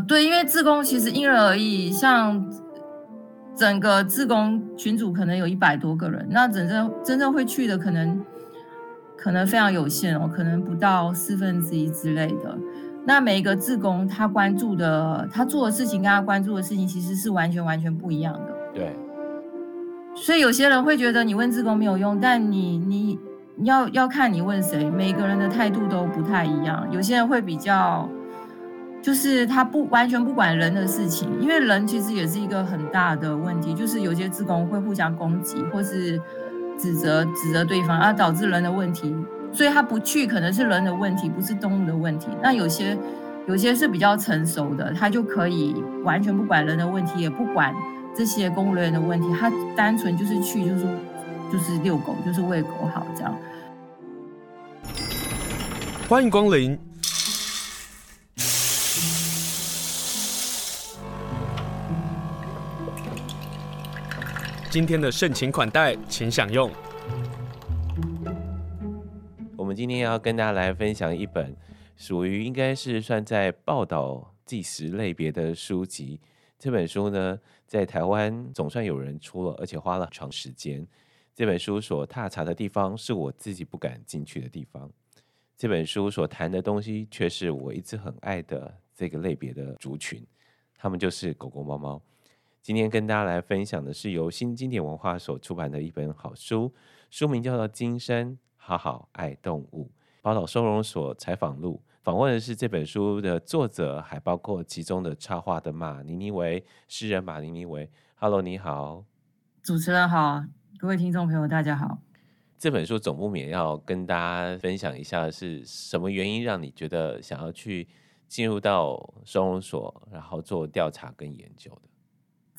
呃，对，因为自工其实因人而异，像整个自工群组可能有一百多个人，那真正真正会去的可能可能非常有限哦，可能不到四分之一之类的。那每一个自工他关注的，他做的事情跟他关注的事情其实是完全完全不一样的。对。所以有些人会觉得你问自工没有用，但你你你要要看你问谁，每个人的态度都不太一样。有些人会比较。就是他不完全不管人的事情，因为人其实也是一个很大的问题。就是有些职工会互相攻击，或是指责指责对方，而导致人的问题。所以他不去可能是人的问题，不是动物的问题。那有些有些是比较成熟的，他就可以完全不管人的问题，也不管这些公务人员的问题，他单纯就是去就是就是遛狗，就是喂狗好这样。欢迎光临。今天的盛情款待，请享用。我们今天要跟大家来分享一本属于应该是算在报道纪实类别的书籍。这本书呢，在台湾总算有人出了，而且花了很长时间。这本书所踏查的地方，是我自己不敢进去的地方。这本书所谈的东西，却是我一直很爱的这个类别的族群，他们就是狗狗、猫猫。今天跟大家来分享的是由新经典文化所出版的一本好书，书名叫做《今生好好爱动物》，宝岛收容所采访录。访问的是这本书的作者，还包括其中的插画的马尼尼维诗人马尼尼维。Hello，你好，主持人好，各位听众朋友大家好。这本书总不免要跟大家分享一下，是什么原因让你觉得想要去进入到收容所，然后做调查跟研究的？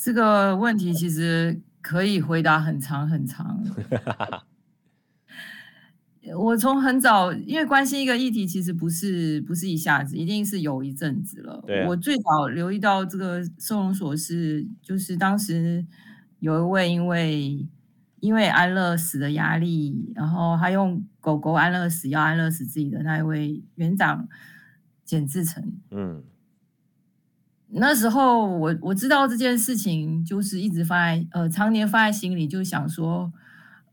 这个问题其实可以回答很长很长。我从很早，因为关心一个议题，其实不是不是一下子，一定是有一阵子了。对啊。我最早留意到这个收容所是，就是当时有一位因为因为安乐死的压力，然后他用狗狗安乐死，要安乐死自己的那一位园长简志成。嗯。那时候我我知道这件事情，就是一直放在呃常年放在心里，就想说，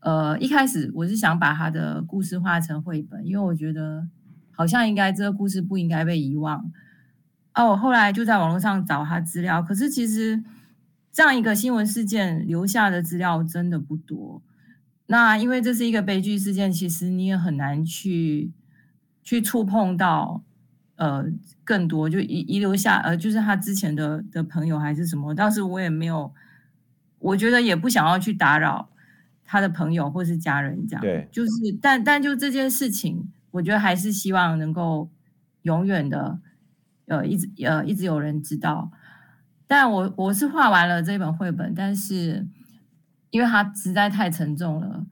呃一开始我是想把他的故事画成绘本，因为我觉得好像应该这个故事不应该被遗忘。啊，我后来就在网络上找他资料，可是其实这样一个新闻事件留下的资料真的不多。那因为这是一个悲剧事件，其实你也很难去去触碰到。呃，更多就遗遗留下，呃，就是他之前的的朋友还是什么，当时我也没有，我觉得也不想要去打扰他的朋友或是家人，这样，对，就是，但但就这件事情，我觉得还是希望能够永远的，呃，一直呃一直有人知道。但我我是画完了这本绘本，但是因为它实在太沉重了。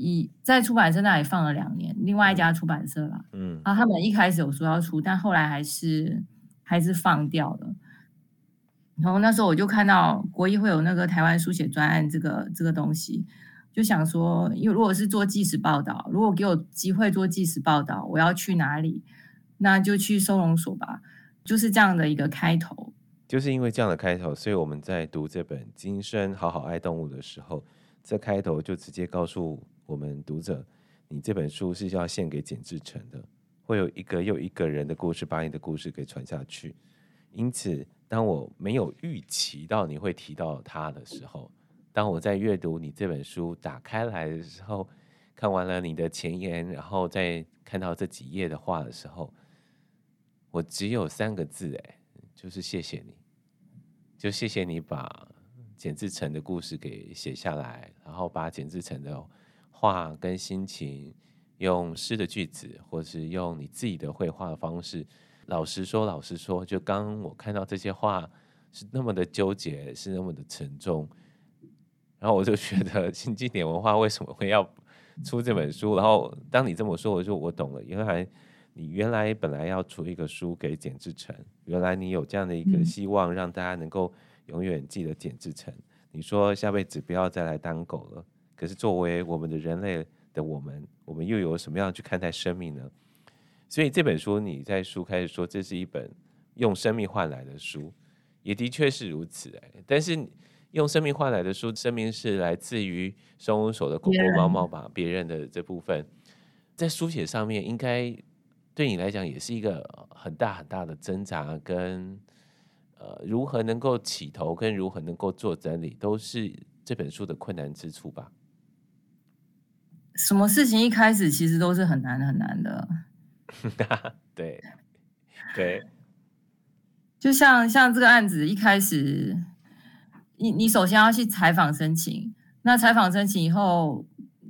以在出版社那里放了两年，另外一家出版社啦，嗯，啊，他们一开始有说要出，但后来还是还是放掉了。然后那时候我就看到国艺会有那个台湾书写专案这个这个东西，就想说，因为如果是做纪实报道，如果给我机会做纪实报道，我要去哪里？那就去收容所吧，就是这样的一个开头。就是因为这样的开头，所以我们在读这本《今生好好爱动物》的时候，这开头就直接告诉。我们读者，你这本书是要献给简志成的，会有一个又一个人的故事，把你的故事给传下去。因此，当我没有预期到你会提到他的时候，当我在阅读你这本书打开来的时候，看完了你的前言，然后再看到这几页的话的时候，我只有三个字，哎，就是谢谢你，就谢谢你把简志成的故事给写下来，然后把简志成的。画跟心情，用诗的句子，或是用你自己的绘画的方式。老实说，老实说，就刚我看到这些话是那么的纠结，是那么的沉重，然后我就觉得新经典文化为什么会要出这本书？然后当你这么说，我就我懂了，原来你原来本来要出一个书给简志成，原来你有这样的一个希望，让大家能够永远记得简志成。你说下辈子不要再来当狗了。可是作为我们的人类的我们，我们又有什么样去看待生命呢？所以这本书，你在书开始说，这是一本用生命换来的书，也的确是如此哎。但是用生命换来的书，生命是来自于收容所的狗狗猫猫吧，别人的这部分，在书写上面，应该对你来讲也是一个很大很大的挣扎，跟呃如何能够起头，跟如何能够做整理，都是这本书的困难之处吧。什么事情一开始其实都是很难很难的。对，对，就像像这个案子一开始，你你首先要去采访申请，那采访申请以后，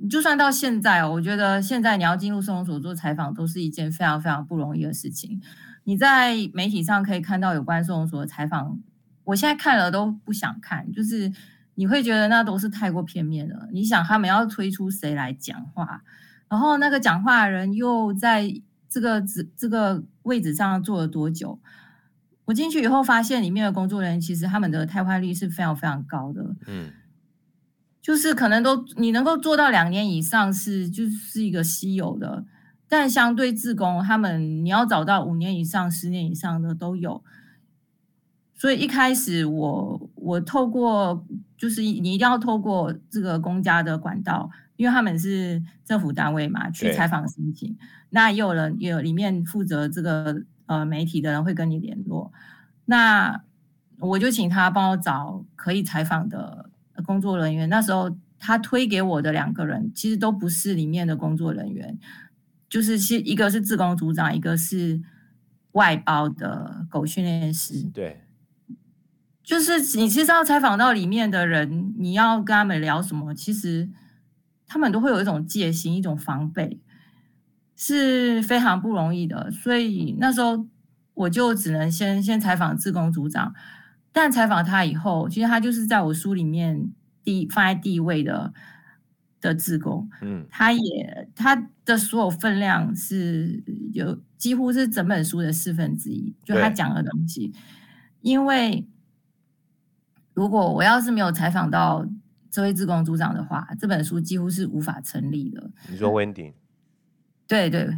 就算到现在，我觉得现在你要进入收容所做采访，都是一件非常非常不容易的事情。你在媒体上可以看到有关收容所的采访，我现在看了都不想看，就是你会觉得那都是太过片面了。你想他们要推出谁来讲话，然后那个讲话的人又在。这个职这个位置上做了多久？我进去以后发现，里面的工作人员其实他们的汰换率是非常非常高的。嗯，就是可能都你能够做到两年以上是就是一个稀有的，但相对自工他们你要找到五年以上、十年以上的都有。所以一开始我我透过就是你一定要透过这个公家的管道。因为他们是政府单位嘛，去采访申请，那也有人也有里面负责这个呃媒体的人会跟你联络，那我就请他帮我找可以采访的工作人员。那时候他推给我的两个人，其实都不是里面的工作人员，就是是一个是自工组长，一个是外包的狗训练师。对，就是你其实要采访到里面的人，你要跟他们聊什么，其实。他们都会有一种戒心，一种防备，是非常不容易的。所以那时候我就只能先先采访自工组长，但采访他以后，其实他就是在我书里面第放在第一位的的自工。嗯，他也他的所有分量是有几乎是整本书的四分之一，就他讲的东西。因为如果我要是没有采访到。这位志工组长的话，这本书几乎是无法成立的。你说 Wendy？对对，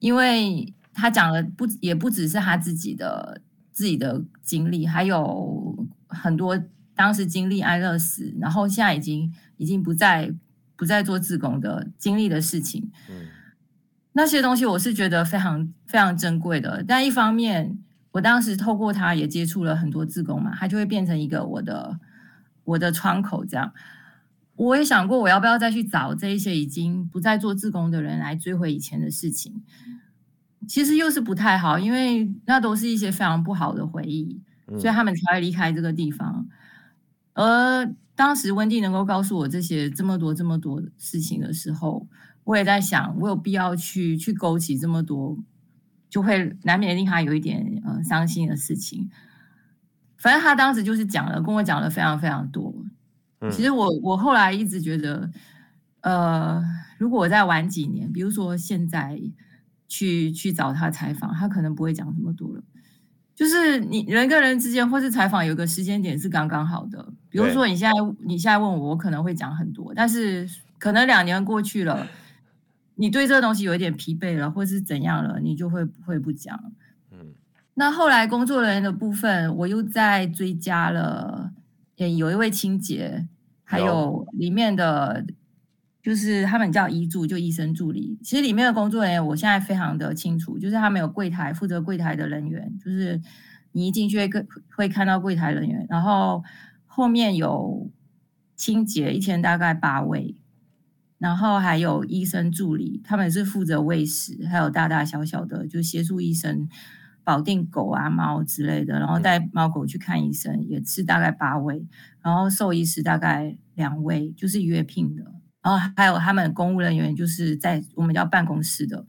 因为他讲的不也不只是他自己的自己的经历，还有很多当时经历安乐死，然后现在已经已经不再不再做志工的经历的事情。嗯，那些东西我是觉得非常非常珍贵的。但一方面，我当时透过他也接触了很多自工嘛，他就会变成一个我的。我的窗口这样，我也想过我要不要再去找这一些已经不再做自工的人来追回以前的事情。其实又是不太好，因为那都是一些非常不好的回忆，所以他们才会离开这个地方。而当时温蒂能够告诉我这些这么多这么多事情的时候，我也在想，我有必要去去勾起这么多，就会难免令他有一点呃伤心的事情。反正他当时就是讲了，跟我讲了非常非常多。其实我我后来一直觉得，呃，如果我再晚几年，比如说现在去去找他采访，他可能不会讲这么多了。就是你人跟人之间，或是采访，有个时间点是刚刚好的。比如说你现在你现在问我，我可能会讲很多，但是可能两年过去了，你对这个东西有一点疲惫了，或是怎样了，你就会会不讲。嗯那后来工作人员的部分，我又再追加了，有一位清洁，还有里面的，就是他们叫医助，就医生助理。其实里面的工作人员，我现在非常的清楚，就是他们有柜台负责柜台的人员，就是你一进去会会看到柜台人员，然后后面有清洁，一天大概八位，然后还有医生助理，他们是负责喂食，还有大大小小的就协助医生。保定狗啊、猫之类的，然后带猫狗去看医生，也是大概八位，然后兽医师大概两位，就是约聘的，然后还有他们公务人员，就是在我们叫办公室的，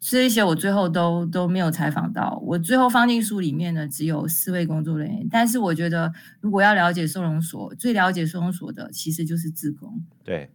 这一些我最后都都没有采访到。我最后放进书里面呢，只有四位工作人员。但是我觉得，如果要了解收容所，最了解收容所的其实就是志工。对，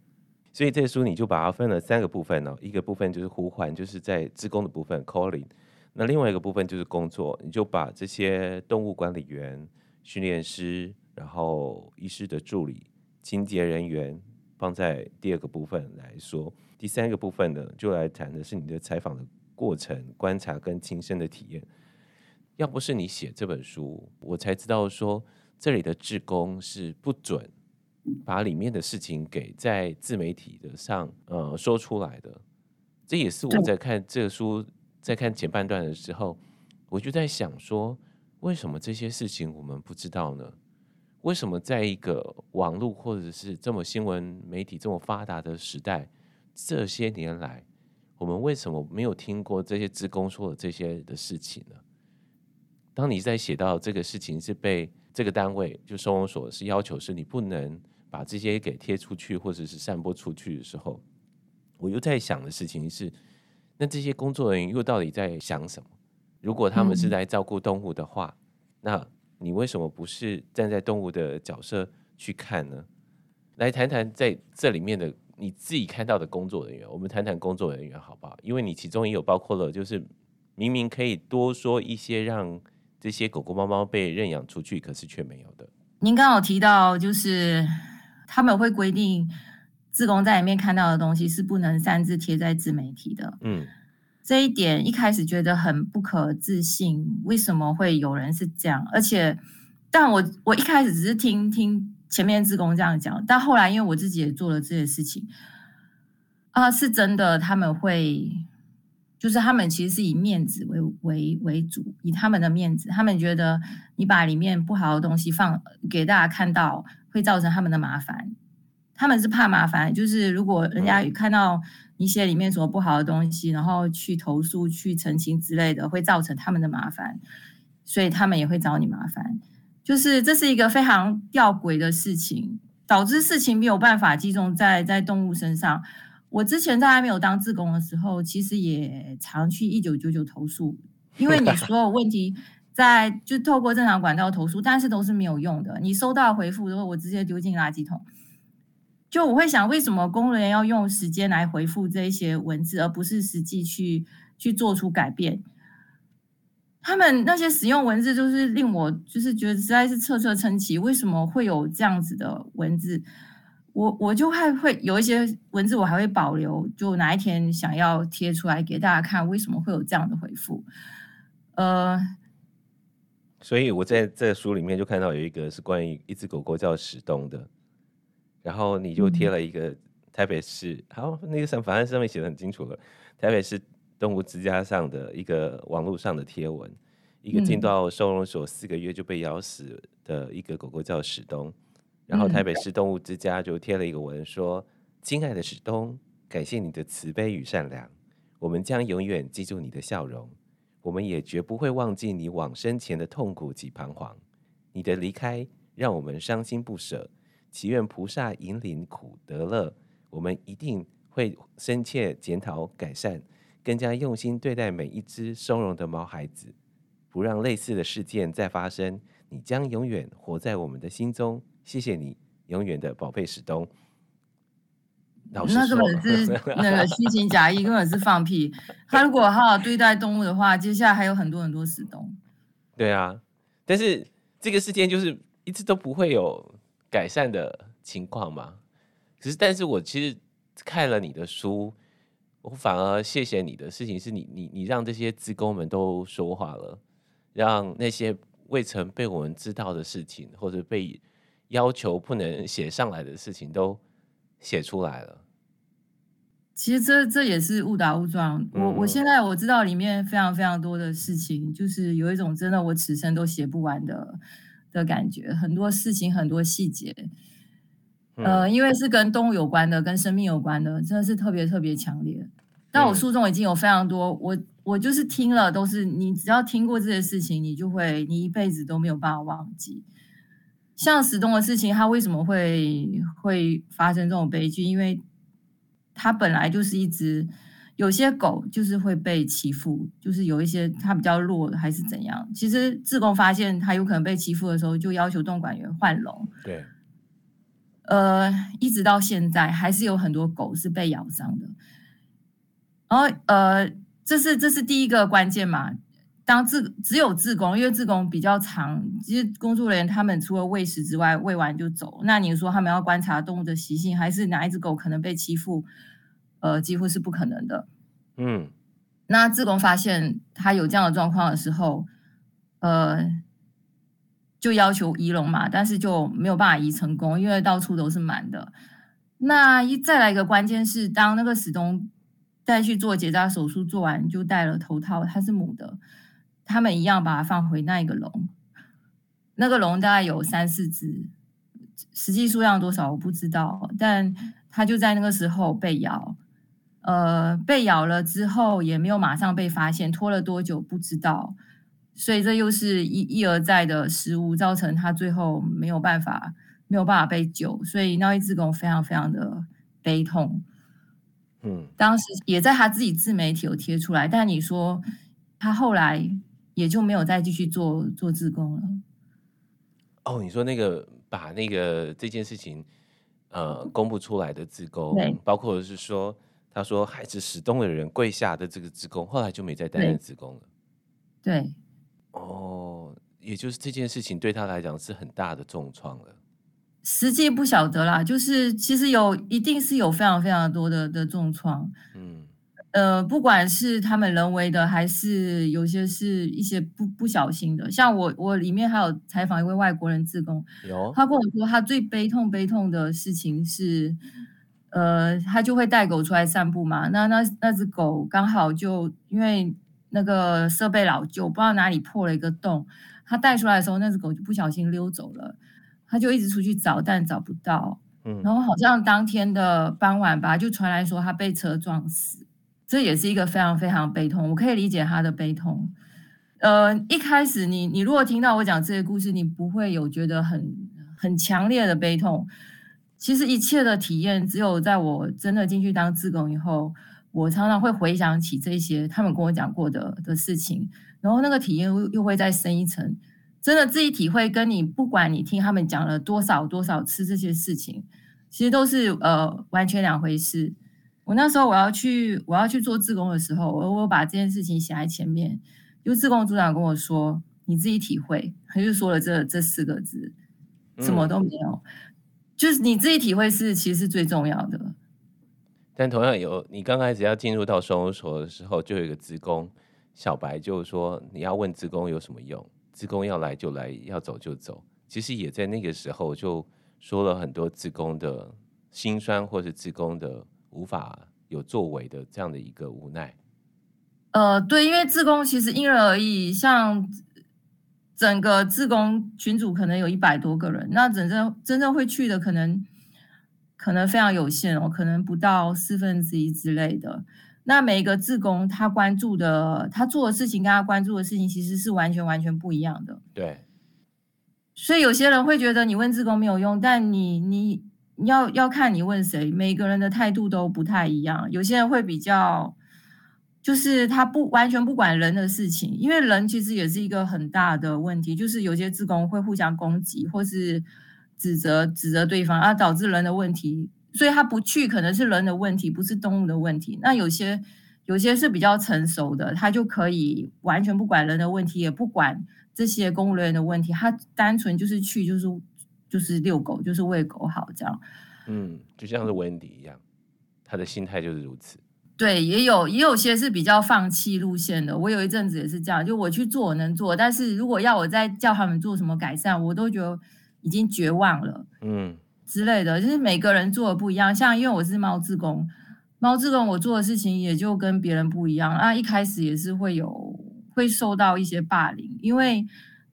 所以这书你就把它分了三个部分哦，一个部分就是呼唤，就是在志工的部分 calling。那另外一个部分就是工作，你就把这些动物管理员、训练师，然后医师的助理、清洁人员放在第二个部分来说。第三个部分呢，就来谈的是你的采访的过程、观察跟亲身的体验。要不是你写这本书，我才知道说这里的志工是不准把里面的事情给在自媒体的上呃说出来的。这也是我在看这个书，在看前半段的时候，我就在想说，为什么这些事情我们不知道呢？为什么在一个网络或者是这么新闻媒体这么发达的时代，这些年来，我们为什么没有听过这些职工说的这些的事情呢？当你在写到这个事情是被这个单位就收容所是要求是你不能把这些给贴出去或者是散播出去的时候，我又在想的事情是，那这些工作人员又到底在想什么？如果他们是来照顾动物的话，那你为什么不是站在动物的角色去看呢？来谈谈在这里面的你自己看到的工作人员，我们谈谈工作人员好不好？因为你其中也有包括了，就是明明可以多说一些让。这些狗狗、猫猫被认养出去，可是却没有的。您刚好提到，就是他们会规定，自工在里面看到的东西是不能擅自贴在自媒体的。嗯，这一点一开始觉得很不可置信，为什么会有人是这样？而且，但我我一开始只是听听前面自工这样讲，但后来因为我自己也做了这些事情，啊，是真的他们会。就是他们其实是以面子为为为主，以他们的面子，他们觉得你把里面不好的东西放给大家看到，会造成他们的麻烦。他们是怕麻烦，就是如果人家看到一些里面什么不好的东西，然后去投诉、去澄清之类的，会造成他们的麻烦，所以他们也会找你麻烦。就是这是一个非常吊诡的事情，导致事情没有办法集中在在动物身上。我之前在还没有当志工的时候，其实也常去一九九九投诉，因为你所有问题在就透过正常管道投诉，但是都是没有用的。你收到回复之后，我直接丢进垃圾桶。就我会想，为什么工人要用时间来回复这些文字，而不是实际去去做出改变？他们那些使用文字，就是令我就是觉得实在是彻彻称奇。为什么会有这样子的文字？我我就还会有一些文字，我还会保留，就哪一天想要贴出来给大家看，为什么会有这样的回复？呃，所以我在这书里面就看到有一个是关于一只狗狗叫史东的，然后你就贴了一个台北市，嗯、好，那个上反正上面写的很清楚了，台北市动物之家上的一个网络上的贴文，一个进到收容所四个月就被咬死的一个狗狗叫史东。然后台北市动物之家就贴了一个文说：“亲爱的史东，感谢你的慈悲与善良，我们将永远记住你的笑容，我们也绝不会忘记你往生前的痛苦及彷徨。你的离开让我们伤心不舍，祈愿菩萨引领苦得乐，我们一定会深切检讨改善，更加用心对待每一只收容的毛孩子，不让类似的事件再发生。你将永远活在我们的心中。”谢谢你，永远的宝贝史东。那根本 是那个虚情假意，根本是放屁。他如果好好对待动物的话，接下来还有很多很多史东。对啊，但是这个事件就是一直都不会有改善的情况嘛。可是，但是我其实看了你的书，我反而谢谢你的事情是你，你，你让这些职工们都说话了，让那些未曾被我们知道的事情，或者被。要求不能写上来的事情都写出来了。其实这这也是误打误撞。我我现在我知道里面非常非常多的事情，就是有一种真的我此生都写不完的的感觉。很多事情，很多细节，呃，因为是跟动物有关的，跟生命有关的，真的是特别特别强烈。但我书中已经有非常多，我我就是听了，都是你只要听过这些事情，你就会你一辈子都没有办法忘记。像史东的事情，他为什么会会发生这种悲剧？因为他本来就是一只，有些狗就是会被欺负，就是有一些它比较弱还是怎样。其实自贡发现它有可能被欺负的时候，就要求动管员换笼。对，呃，一直到现在还是有很多狗是被咬伤的。然后呃，这是这是第一个关键嘛。当自只有自工，因为自工比较长，其实工作人员他们除了喂食之外，喂完就走。那你说他们要观察动物的习性，还是哪一只狗可能被欺负？呃，几乎是不可能的。嗯，那自工发现他有这样的状况的时候，呃，就要求移笼嘛，但是就没有办法移成功，因为到处都是满的。那一再来一个关键是，当那个史东再去做结扎手术，做完就戴了头套，它是母的，他们一样把它放回那一个笼，那个笼大概有三四只，实际数量多少我不知道，但它就在那个时候被咬，呃，被咬了之后也没有马上被发现，拖了多久不知道，所以这又是一一而再的失误，造成它最后没有办法。没有办法被救，所以那位志工非常非常的悲痛。嗯，当时也在他自己自媒体有贴出来，但你说他后来也就没有再继续做做自工了。哦，你说那个把那个这件事情呃公布出来的自工，包括是说他说孩子史东的人跪下的这个自工，后来就没再担任自工了。对，哦，也就是这件事情对他来讲是很大的重创了。实际不晓得啦，就是其实有一定是有非常非常多的的重创，嗯，呃，不管是他们人为的，还是有些是一些不不小心的。像我我里面还有采访一位外国人自工，有他跟我说，他最悲痛悲痛的事情是，呃，他就会带狗出来散步嘛，那那那只狗刚好就因为那个设备老旧，不知道哪里破了一个洞，他带出来的时候，那只狗就不小心溜走了。他就一直出去找，但找不到。嗯，然后好像当天的傍晚吧，就传来说他被车撞死，这也是一个非常非常悲痛。我可以理解他的悲痛。呃，一开始你你如果听到我讲这些故事，你不会有觉得很很强烈的悲痛。其实一切的体验，只有在我真的进去当志工以后，我常常会回想起这些他们跟我讲过的的事情，然后那个体验又又会再深一层。真的自己体会，跟你不管你听他们讲了多少多少次这些事情，其实都是呃完全两回事。我那时候我要去我要去做自工的时候，我我把这件事情写在前面，就自工组长跟我说：“你自己体会。”他就说了这这四个字，什么都没有，嗯、就是你自己体会是其实是最重要的。但同样有，你刚开始要进入到收容所的时候，就有一个职工小白就说：“你要问职工有什么用？”职工要来就来，要走就走。其实也在那个时候就说了很多职工的辛酸，或是职工的无法有作为的这样的一个无奈。呃，对，因为自工其实因人而异，像整个自工群组可能有一百多个人，那真正真正会去的可能可能非常有限哦，可能不到四分之一之类的。那每一个自工，他关注的，他做的事情跟他关注的事情，其实是完全完全不一样的。对。所以有些人会觉得你问自工没有用，但你你你要要看你问谁，每个人的态度都不太一样。有些人会比较，就是他不完全不管人的事情，因为人其实也是一个很大的问题，就是有些职工会互相攻击或是指责指责对方，而导致人的问题。所以他不去，可能是人的问题，不是动物的问题。那有些有些是比较成熟的，他就可以完全不管人的问题，也不管这些公务人员的问题，他单纯就是去，就是就是遛狗，就是喂狗好这样。嗯，就像是温迪一样，他的心态就是如此。对，也有也有些是比较放弃路线的。我有一阵子也是这样，就我去做我能做，但是如果要我再叫他们做什么改善，我都觉得已经绝望了。嗯。之类的，就是每个人做的不一样。像因为我是猫志工，猫志工我做的事情也就跟别人不一样。啊，一开始也是会有会受到一些霸凌，因为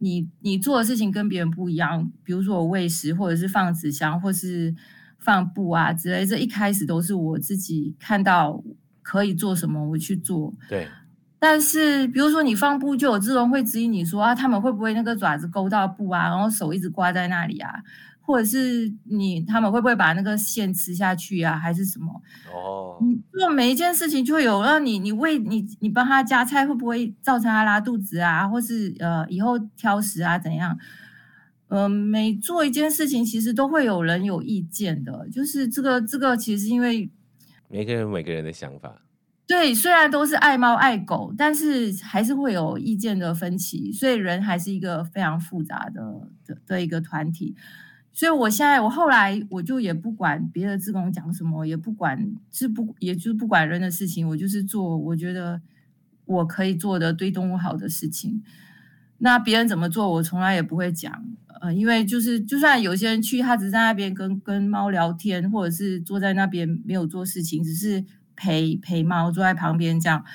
你你做的事情跟别人不一样。比如说我喂食，或者是放纸箱，或是放布啊之类，这一开始都是我自己看到可以做什么，我去做。对。但是比如说你放布，就有志工会质疑你说啊，他们会不会那个爪子勾到布啊，然后手一直挂在那里啊？或者是你他们会不会把那个线吃下去啊，还是什么？哦，你做每一件事情就会有让你你喂你你帮他夹菜会不会造成他拉肚子啊，或是呃以后挑食啊怎样？嗯、呃，每做一件事情其实都会有人有意见的，就是这个这个其实因为每个人每个人的想法，对，虽然都是爱猫爱狗，但是还是会有意见的分歧，所以人还是一个非常复杂的的的一个团体。所以，我现在我后来我就也不管别的志工讲什么，也不管是不，也就是不管人的事情，我就是做我觉得我可以做的对动物好的事情。那别人怎么做，我从来也不会讲。呃，因为就是就算有些人去，他只是在那边跟跟猫聊天，或者是坐在那边没有做事情，只是陪陪猫坐在旁边这样。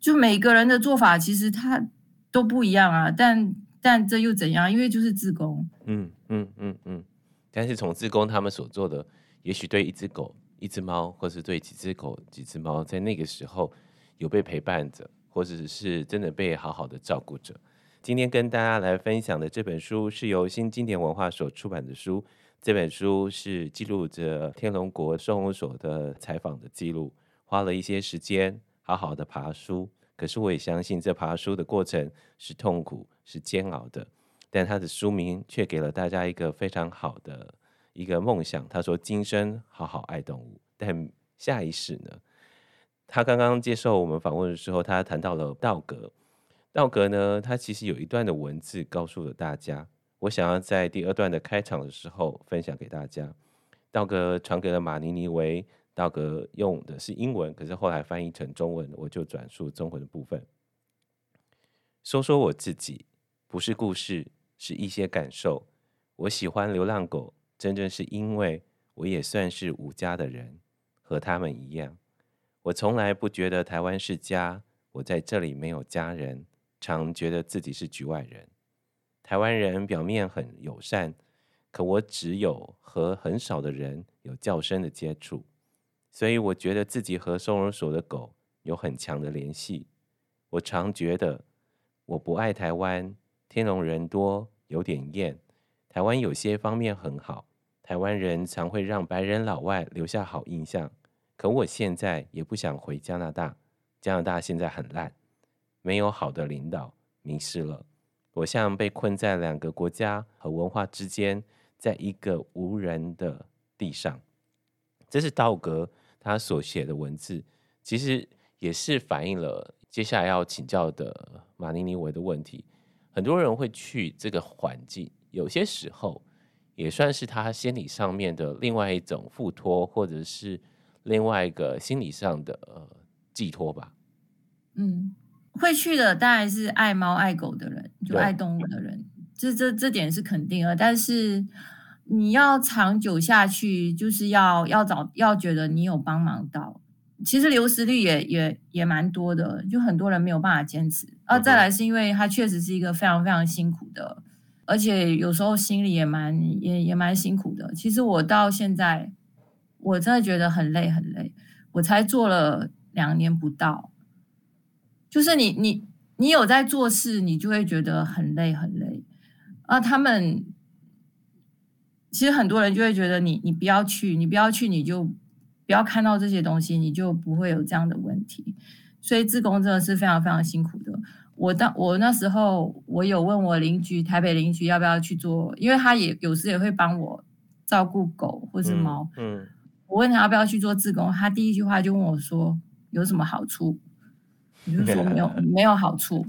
就每个人的做法其实他都不一样啊，但但这又怎样？因为就是自工。嗯嗯嗯嗯。但是从自工他们所做的，也许对一只狗、一只猫，或是对几只狗、几只猫，在那个时候有被陪伴着，或者是真的被好好的照顾着。今天跟大家来分享的这本书是由新经典文化所出版的书。这本书是记录着天龙国收容所的采访的记录，花了一些时间好好的爬书。可是我也相信这爬书的过程是痛苦、是煎熬的。但他的书名却给了大家一个非常好的一个梦想。他说：“今生好好爱动物。”但下一世呢？他刚刚接受我们访问的时候，他谈到了道格。道格呢，他其实有一段的文字告诉了大家，我想要在第二段的开场的时候分享给大家。道格传给了马尼尼维，道格用的是英文，可是后来翻译成中文，我就转述中文的部分。说说我自己，不是故事，是一些感受。我喜欢流浪狗，真正是因为我也算是无家的人，和他们一样。我从来不觉得台湾是家，我在这里没有家人。常觉得自己是局外人。台湾人表面很友善，可我只有和很少的人有较深的接触，所以我觉得自己和收容所的狗有很强的联系。我常觉得我不爱台湾，天龙人多，有点厌。台湾有些方面很好，台湾人常会让白人老外留下好印象。可我现在也不想回加拿大，加拿大现在很烂。没有好的领导，迷失了。我像被困在两个国家和文化之间，在一个无人的地上。这是道格他所写的文字，其实也是反映了接下来要请教的马尼尼维的问题。很多人会去这个环境，有些时候也算是他心理上面的另外一种附托，或者是另外一个心理上的呃寄托吧。嗯。会去的当然是爱猫爱狗的人，就爱动物的人，这这这点是肯定的。但是你要长久下去，就是要要找要觉得你有帮忙到。其实流失率也也也蛮多的，就很多人没有办法坚持。啊，再来是因为他确实是一个非常非常辛苦的，而且有时候心里也蛮也也蛮辛苦的。其实我到现在，我真的觉得很累很累。我才做了两年不到。就是你你你有在做事，你就会觉得很累很累啊。他们其实很多人就会觉得你你不要去，你不要去，你就不要看到这些东西，你就不会有这样的问题。所以自工真的是非常非常辛苦的。我当我那时候我有问我邻居台北邻居要不要去做，因为他也有时也会帮我照顾狗或是猫。嗯，嗯，我问他要不要去做自工，他第一句话就问我说有什么好处。你就说没有没有好处，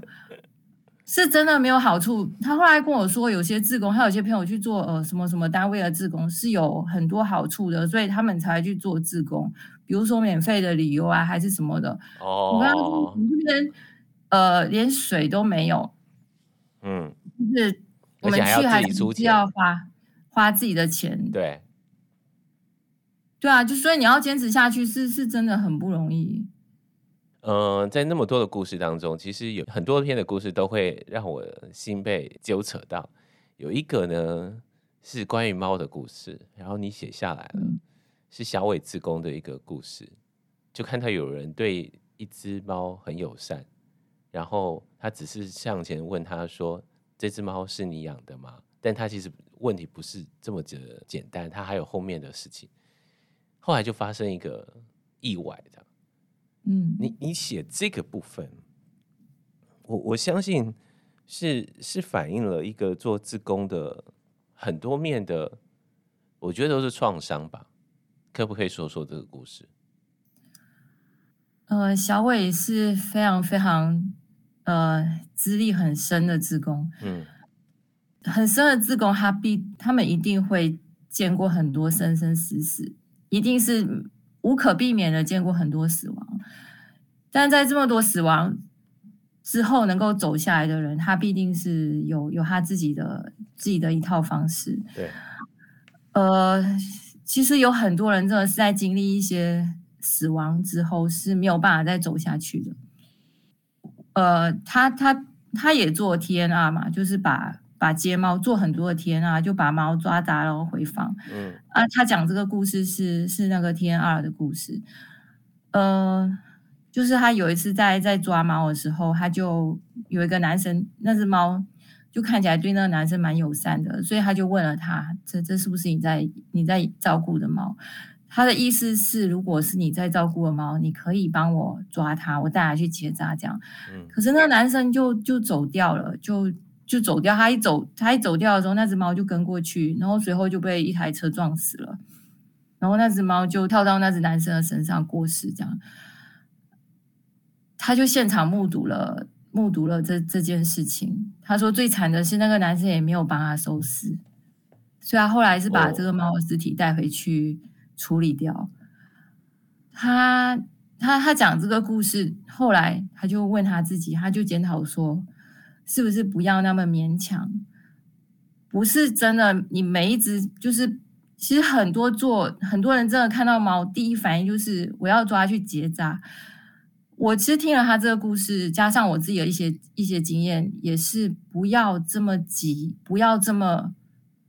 是真的没有好处。他后来跟我说，有些自工，他有些朋友去做呃什么什么单位的自工是有很多好处的，所以他们才去做自工。比如说免费的旅游啊，还是什么的。哦。我刚刚说你这边呃连水都没有，嗯，就是我们去还是要花花自己的钱。对。对啊，就所以你要坚持下去是是真的很不容易。嗯、呃，在那么多的故事当中，其实有很多篇的故事都会让我心被纠扯到。有一个呢是关于猫的故事，然后你写下来了，是小伟自宫的一个故事。就看到有人对一只猫很友善，然后他只是向前问他说：“这只猫是你养的吗？”但他其实问题不是这么的简单，他还有后面的事情。后来就发生一个意外的。嗯，你你写这个部分，我我相信是是反映了一个做自工的很多面的，我觉得都是创伤吧。可不可以说说这个故事？呃，小伟是非常非常呃资历很深的自工，嗯，很深的自工，他必他们一定会见过很多生生死死，一定是。无可避免的见过很多死亡，但在这么多死亡之后能够走下来的人，他必定是有有他自己的自己的一套方式。对，呃，其实有很多人真的是在经历一些死亡之后是没有办法再走下去的。呃，他他他也做 TNR 嘛，就是把把睫毛做很多的 TNR，就把猫抓杂然后回放。嗯啊，他讲这个故事是是那个 TNR 的故事，呃。就是他有一次在在抓猫的时候，他就有一个男生，那只猫就看起来对那个男生蛮友善的，所以他就问了他：“这这是不是你在你在照顾的猫？”他的意思是，如果是你在照顾的猫，你可以帮我抓它，我带它去结扎这样。可是那个男生就就走掉了，就就走掉。他一走，他一走掉的时候，那只猫就跟过去，然后随后就被一台车撞死了。然后那只猫就跳到那只男生的身上过世，这样。他就现场目睹了目睹了这这件事情。他说最惨的是那个男生也没有帮他收尸，所以他后来是把这个猫的尸体带回去处理掉。他他他讲这个故事，后来他就问他自己，他就检讨说，是不是不要那么勉强？不是真的，你每一只就是，其实很多做很多人真的看到猫，第一反应就是我要抓去结扎。我其实听了他这个故事，加上我自己的一些一些经验，也是不要这么急，不要这么，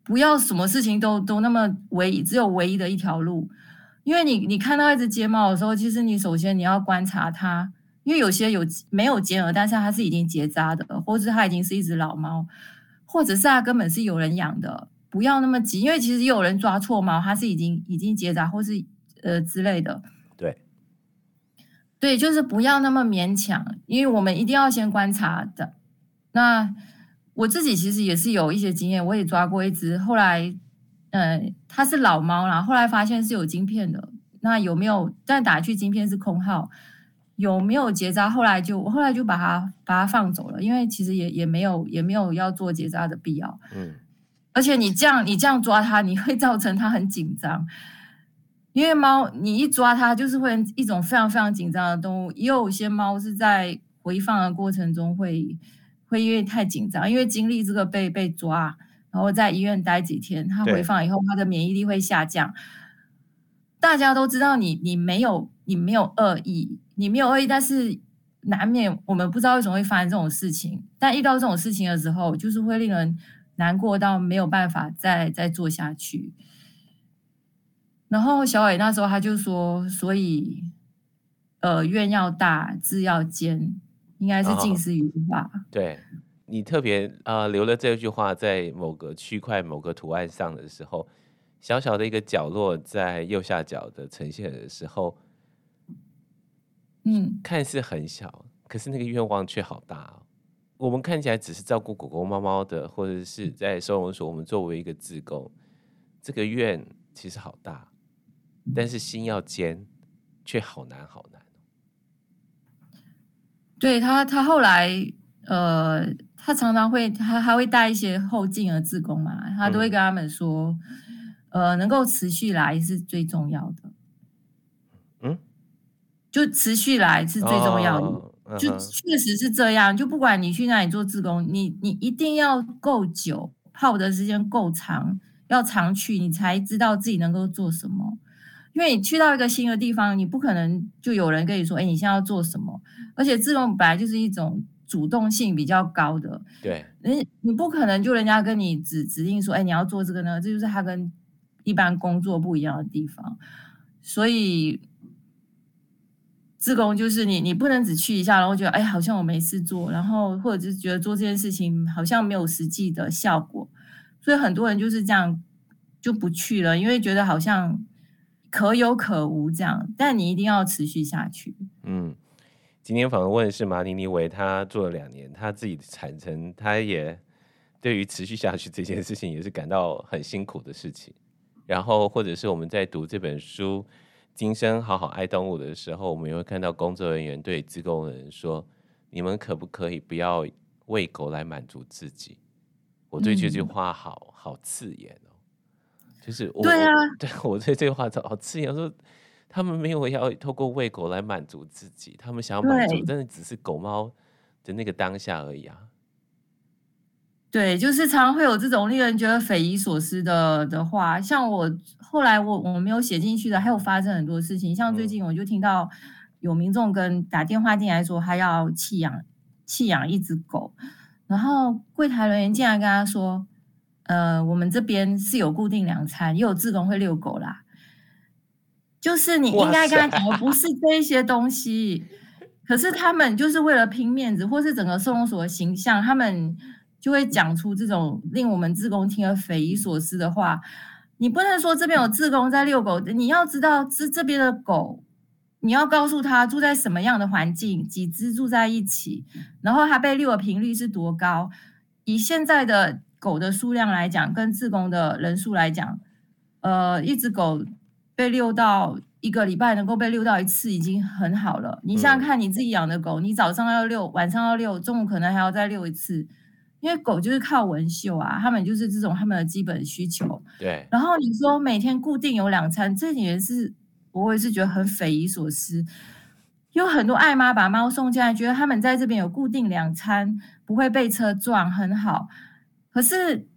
不要什么事情都都那么唯一只有唯一的一条路。因为你你看到一只睫毛的时候，其实你首先你要观察它，因为有些有没有剪耳，但是它是已经结扎的，或者它已经是一只老猫，或者是它根本是有人养的，不要那么急，因为其实也有人抓错猫，它是已经已经结扎或是呃之类的。对。对，就是不要那么勉强，因为我们一定要先观察的。那我自己其实也是有一些经验，我也抓过一只，后来，嗯、呃，它是老猫啦，后来发现是有晶片的。那有没有？但打去晶片是空号，有没有结扎？后来就我后来就把它把它放走了，因为其实也也没有也没有要做结扎的必要。嗯，而且你这样你这样抓它，你会造成它很紧张。因为猫，你一抓它，就是会一种非常非常紧张的动物。也有些猫是在回放的过程中会会因为太紧张，因为经历这个被被抓，然后在医院待几天，它回放以后，它的免疫力会下降。大家都知道你你没有你没有恶意，你没有恶意，但是难免我们不知道为什么会发生这种事情。但遇到这种事情的时候，就是会令人难过到没有办法再再做下去。然后小伟那时候他就说，所以，呃，愿要大，志要坚，应该是近似于吧。对，你特别啊、呃，留了这句话在某个区块、某个图案上的时候，小小的一个角落在右下角的呈现的时候，嗯，看似很小，可是那个愿望却好大哦。我们看起来只是照顾狗狗、猫猫的，或者是在收容所，我们作为一个自工，这个愿其实好大。但是心要坚，却好难好难。对他，他后来呃，他常常会他还会带一些后进的自工嘛，他都会跟他们说，嗯、呃，能够持续来是最重要的。嗯，就持续来是最重要的，哦嗯、就确实是这样。就不管你去哪里做自工，你你一定要够久，泡的时间够长，要常去，你才知道自己能够做什么。因为你去到一个新的地方，你不可能就有人跟你说：“哎，你现在要做什么？”而且自工本来就是一种主动性比较高的，对，你你不可能就人家跟你指指定说：“哎，你要做这个呢？”这就是他跟一般工作不一样的地方。所以，自工就是你，你不能只去一下，然后觉得：“哎，好像我没事做。”然后或者是觉得做这件事情好像没有实际的效果，所以很多人就是这样就不去了，因为觉得好像。可有可无，这样，但你一定要持续下去。嗯，今天访问是马尼尼维，他做了两年，他自己的产程，他也对于持续下去这件事情也是感到很辛苦的事情。然后，或者是我们在读这本书《今生好好爱动物》的时候，我们也会看到工作人员对自工人说：“你们可不可以不要喂狗来满足自己？”我对这句话好、嗯、好刺眼哦。就是我对啊，对我对这句话好刺眼。说他们没有要透过喂狗来满足自己，他们想要满足，真的只是狗猫的那个当下而已啊。对，就是常常会有这种令人觉得匪夷所思的的话，像我后来我我没有写进去的，还有发生很多事情，像最近我就听到有民众跟打电话进来说，他要弃养弃养一只狗，然后柜台人员竟然跟他说，呃，我们这边是有固定两餐，也有自动会遛狗啦，就是你应该跟他讲的不是这些东西，可是他们就是为了拼面子，或是整个收容所的形象，他们。就会讲出这种令我们自工听了匪夷所思的话。你不能说这边有自工在遛狗，你要知道这这边的狗，你要告诉他住在什么样的环境，几只住在一起，然后它被遛的频率是多高。以现在的狗的数量来讲，跟自工的人数来讲，呃，一只狗被遛到一个礼拜能够被遛到一次已经很好了。你想想看，你自己养的狗，你早上要遛，晚上要遛，中午可能还要再遛一次。因为狗就是靠闻嗅啊，他们就是这种他们的基本需求。对。然后你说每天固定有两餐，这也是我也是觉得很匪夷所思。有很多爱妈把猫送进来，觉得他们在这边有固定两餐，不会被车撞，很好。可是，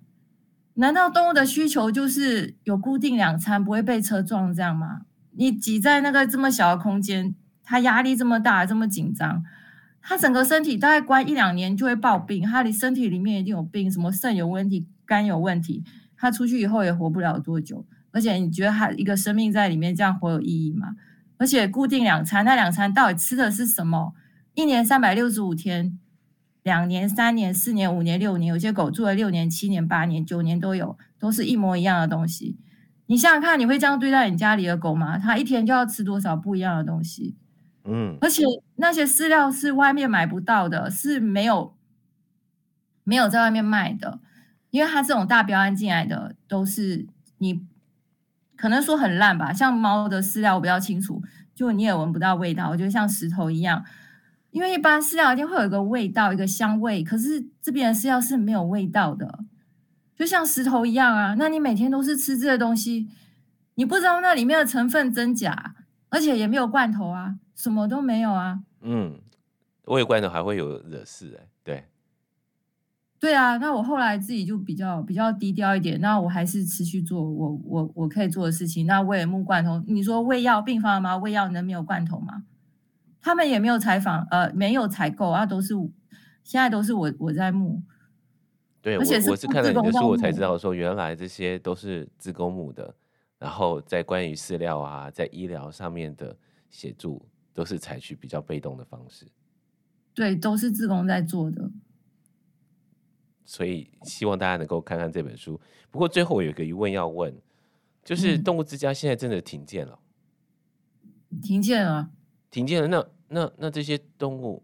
难道动物的需求就是有固定两餐，不会被车撞这样吗？你挤在那个这么小的空间，它压力这么大，这么紧张。他整个身体大概关一两年就会暴病，他的身体里面一定有病，什么肾有问题、肝有问题，他出去以后也活不了多久。而且你觉得他一个生命在里面这样活有意义吗？而且固定两餐，那两餐到底吃的是什么？一年三百六十五天，两年、三年、四年、五年、六年，有些狗住了六年、七年、八年、九年都有，都是一模一样的东西。你想想看，你会这样对待你家里的狗吗？它一天就要吃多少不一样的东西？嗯，而且那些饲料是外面买不到的，是没有没有在外面卖的，因为它这种大标案进来的都是你可能说很烂吧，像猫的饲料我比较清楚，就你也闻不到味道，我觉得像石头一样，因为一般饲料一定会有一个味道，一个香味，可是这边的饲料是没有味道的，就像石头一样啊。那你每天都是吃这些东西，你不知道那里面的成分真假，而且也没有罐头啊。什么都没有啊！嗯，我有罐头还会有惹事哎，对，对啊。那我后来自己就比较比较低调一点，那我还是持续做我我我可以做的事情。那我也木罐头，你说喂药病房吗？喂药能没有罐头吗？他们也没有采访，呃，没有采购啊，都是现在都是我我在募。对，而且是我我是看了你的书，我才知道说原来这些都是自公募的，然后在关于饲料啊，在医疗上面的协助。都是采取比较被动的方式，对，都是自工在做的，所以希望大家能够看看这本书。不过最后我有一个疑问要问，就是动物之家现在真的停建了？嗯、停建了，停建了。那那那这些动物，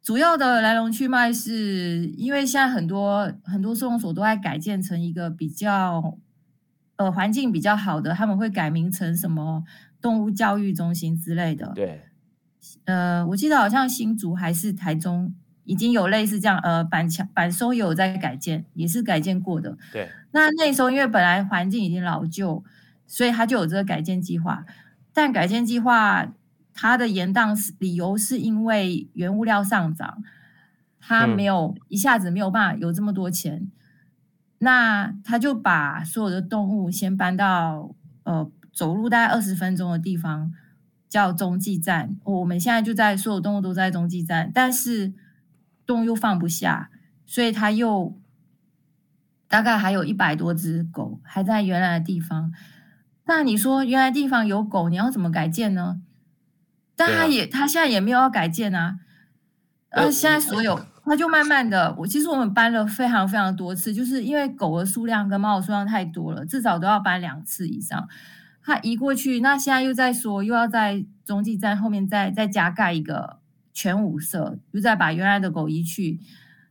主要的来龙去脉是因为现在很多很多收容所都在改建成一个比较呃环境比较好的，他们会改名成什么？动物教育中心之类的，对，呃，我记得好像新竹还是台中已经有类似这样，呃，板桥板松有在改建，也是改建过的。对，那那时候因为本来环境已经老旧，所以他就有这个改建计划。但改建计划它的延宕是理由是因为原物料上涨，他没有、嗯、一下子没有办法有这么多钱，那他就把所有的动物先搬到呃。走路大概二十分钟的地方叫中继站，我们现在就在所有动物都在中继站，但是动物又放不下，所以它又大概还有一百多只狗还在原来的地方。那你说原来地方有狗，你要怎么改建呢？但他也他现在也没有要改建啊，呃，现在所有他就慢慢的，我其实我们搬了非常非常多次，就是因为狗的数量跟猫的数量太多了，至少都要搬两次以上。他移过去，那现在又在说，又要在中继站后面再再加盖一个全五色，又再把原来的狗移去。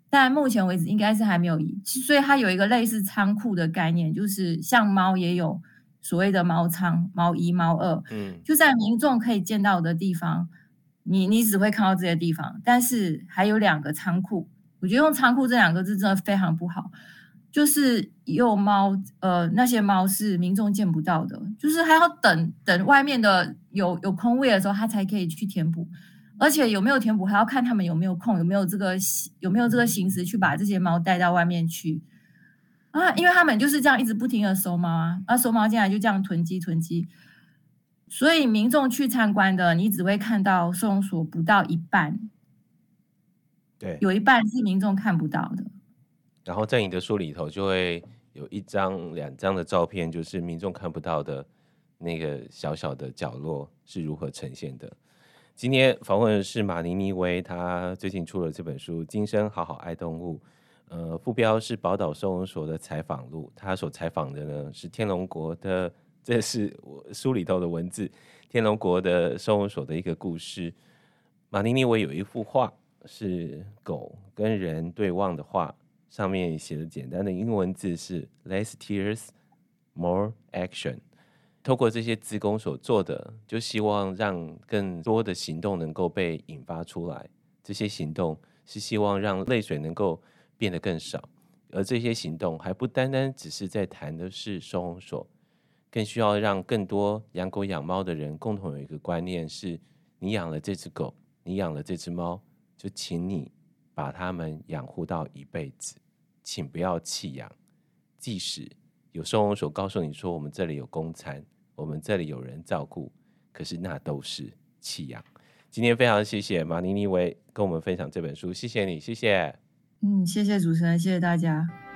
但目前为止应该是还没有移，所以它有一个类似仓库的概念，就是像猫也有所谓的猫仓、猫一、猫二，嗯，就在民众可以见到的地方，你你只会看到这些地方，但是还有两个仓库，我觉得用仓库这两个字真的非常不好。就是有猫，呃，那些猫是民众见不到的，就是还要等等外面的有有空位的时候，它才可以去填补。而且有没有填补还要看他们有没有空，有没有这个有没有这个心思去把这些猫带到外面去啊？因为他们就是这样一直不停的收猫啊，啊收猫进来就这样囤积囤积，所以民众去参观的，你只会看到收容所不到一半，对，有一半是民众看不到的。然后在你的书里头就会有一张、两张的照片，就是民众看不到的那个小小的角落是如何呈现的。今天访问的是马尼尼威，他最近出了这本书《今生好好爱动物》，呃，副标是宝岛收容所的采访录。他所采访的呢是天龙国的，这是我书里头的文字，天龙国的收容所的一个故事。马尼尼威有一幅画是狗跟人对望的画，上面写的简单的英文字是 “Less tears, more action”。透过这些志工所做的，就希望让更多的行动能够被引发出来。这些行动是希望让泪水能够变得更少，而这些行动还不单单只是在谈的是收容所，更需要让更多养狗养猫的人共同有一个观念：是你养了这只狗，你养了这只猫，就请你把他们养护到一辈子，请不要弃养。即使有收容所告诉你说，我们这里有公餐。我们这里有人照顾，可是那都是弃养。今天非常谢谢马尼尼维跟我们分享这本书，谢谢你，谢谢。嗯，谢谢主持人，谢谢大家。